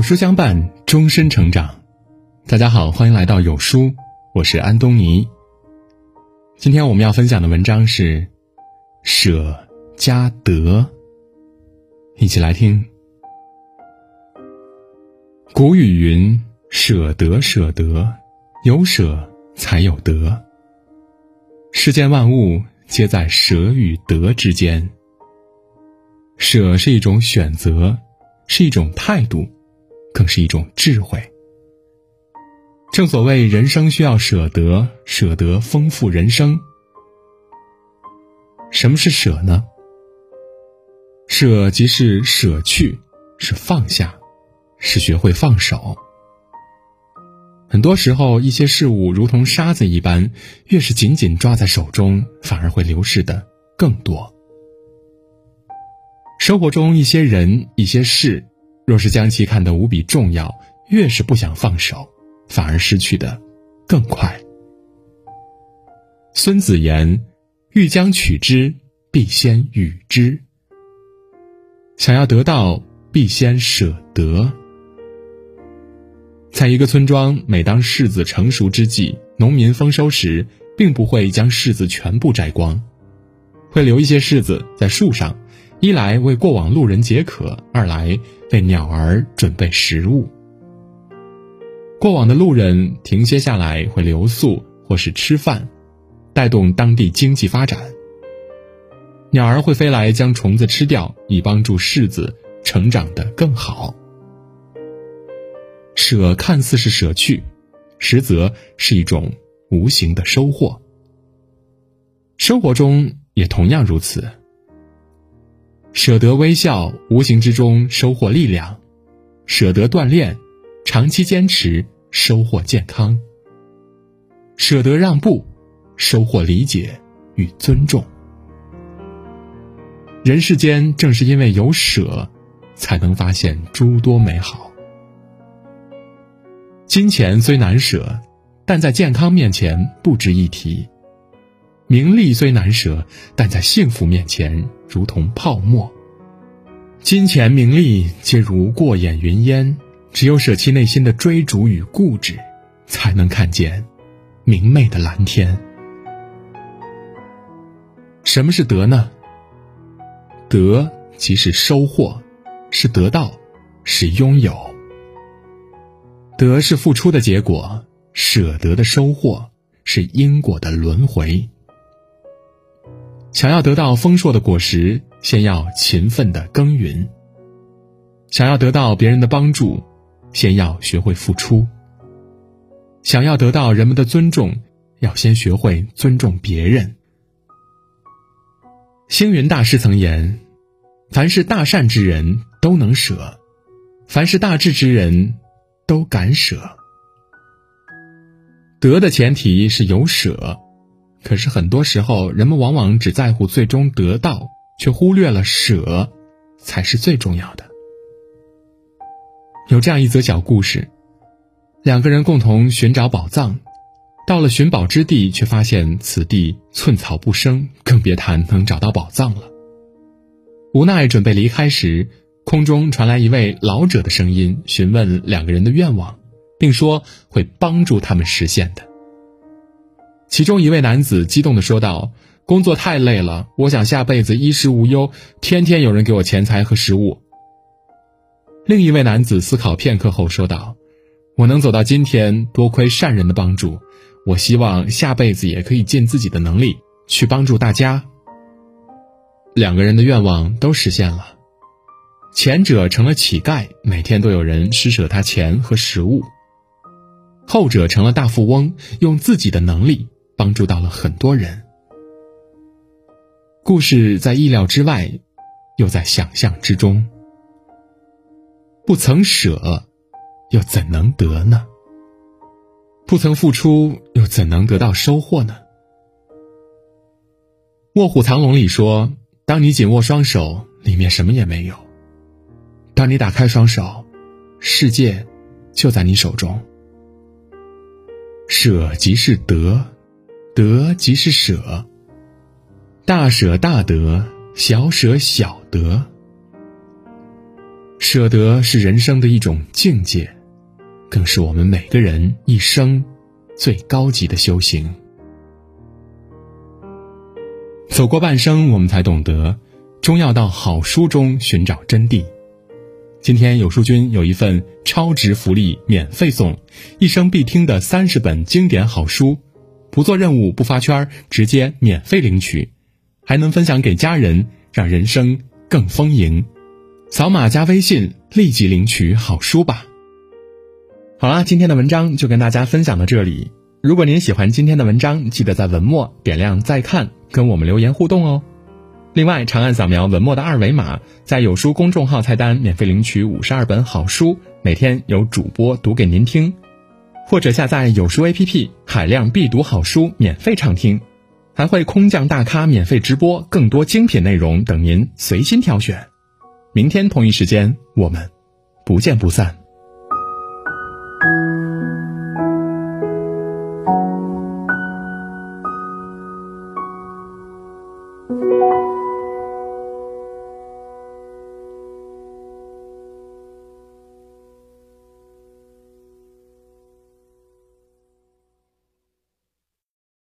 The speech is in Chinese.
有书相伴，终身成长。大家好，欢迎来到有书，我是安东尼。今天我们要分享的文章是“舍加得”，一起来听。古语云：“舍得，舍得，有舍才有得。”世间万物皆在舍与得之间。舍是一种选择，是一种态度。更是一种智慧。正所谓，人生需要舍得，舍得丰富人生。什么是舍呢？舍即是舍去，是放下，是学会放手。很多时候，一些事物如同沙子一般，越是紧紧抓在手中，反而会流失的更多。生活中一些人，一些事。若是将其看得无比重要，越是不想放手，反而失去的更快。孙子言：“欲将取之，必先予之。”想要得到，必先舍得。在一个村庄，每当柿子成熟之际，农民丰收时，并不会将柿子全部摘光，会留一些柿子在树上。一来为过往路人解渴，二来为鸟儿准备食物。过往的路人停歇下来会留宿或是吃饭，带动当地经济发展。鸟儿会飞来将虫子吃掉，以帮助柿子成长得更好。舍看似是舍去，实则是一种无形的收获。生活中也同样如此。舍得微笑，无形之中收获力量；舍得锻炼，长期坚持收获健康；舍得让步，收获理解与尊重。人世间正是因为有舍，才能发现诸多美好。金钱虽难舍，但在健康面前不值一提。名利虽难舍，但在幸福面前如同泡沫。金钱名利皆如过眼云烟，只有舍弃内心的追逐与固执，才能看见明媚的蓝天。什么是得呢？得即是收获，是得到，是拥有。得是付出的结果，舍得的收获是因果的轮回。想要得到丰硕的果实，先要勤奋的耕耘；想要得到别人的帮助，先要学会付出；想要得到人们的尊重，要先学会尊重别人。星云大师曾言：“凡是大善之人都能舍，凡是大智之人都敢舍。”得的前提是有舍。可是很多时候，人们往往只在乎最终得到，却忽略了舍，才是最重要的。有这样一则小故事：两个人共同寻找宝藏，到了寻宝之地，却发现此地寸草不生，更别谈能找到宝藏了。无奈准备离开时，空中传来一位老者的声音，询问两个人的愿望，并说会帮助他们实现的。其中一位男子激动地说道：“工作太累了，我想下辈子衣食无忧，天天有人给我钱财和食物。”另一位男子思考片刻后说道：“我能走到今天，多亏善人的帮助。我希望下辈子也可以尽自己的能力去帮助大家。”两个人的愿望都实现了，前者成了乞丐，每天都有人施舍他钱和食物；后者成了大富翁，用自己的能力。帮助到了很多人。故事在意料之外，又在想象之中。不曾舍，又怎能得呢？不曾付出，又怎能得到收获呢？《卧虎藏龙》里说：“当你紧握双手，里面什么也没有；当你打开双手，世界就在你手中。”舍即是得。得即是舍，大舍大得，小舍小得。舍得是人生的一种境界，更是我们每个人一生最高级的修行。走过半生，我们才懂得，终要到好书中寻找真谛。今天有书君有一份超值福利，免费送一生必听的三十本经典好书，不做任务，不发圈，直接免费领取，还能分享给家人，让人生更丰盈。扫码加微信，立即领取好书吧。好啦，今天的文章就跟大家分享到这里。如果您喜欢今天的文章，记得在文末点亮再看，跟我们留言互动哦。另外，长按扫描文末的二维码，在有书公众号菜单免费领取五十二本好书，每天有主播读给您听；或者下载有书 APP，海量必读好书免费畅听，还会空降大咖免费直播，更多精品内容等您随心挑选。明天同一时间，我们不见不散。